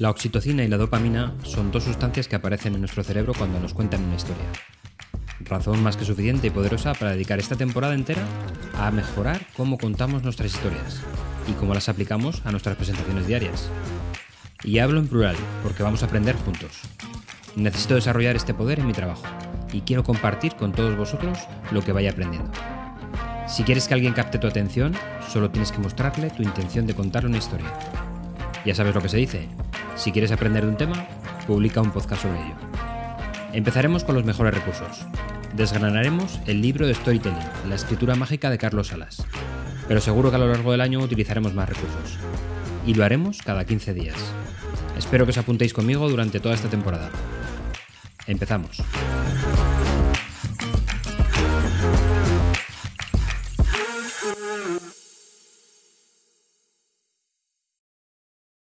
La oxitocina y la dopamina son dos sustancias que aparecen en nuestro cerebro cuando nos cuentan una historia. Razón más que suficiente y poderosa para dedicar esta temporada entera a mejorar cómo contamos nuestras historias y cómo las aplicamos a nuestras presentaciones diarias. Y hablo en plural porque vamos a aprender juntos. Necesito desarrollar este poder en mi trabajo y quiero compartir con todos vosotros lo que vaya aprendiendo. Si quieres que alguien capte tu atención, solo tienes que mostrarle tu intención de contarle una historia. Ya sabes lo que se dice, si quieres aprender de un tema, publica un podcast sobre ello. Empezaremos con los mejores recursos. Desgranaremos el libro de Storytelling, la escritura mágica de Carlos Salas. Pero seguro que a lo largo del año utilizaremos más recursos. Y lo haremos cada 15 días. Espero que os apuntéis conmigo durante toda esta temporada. Empezamos.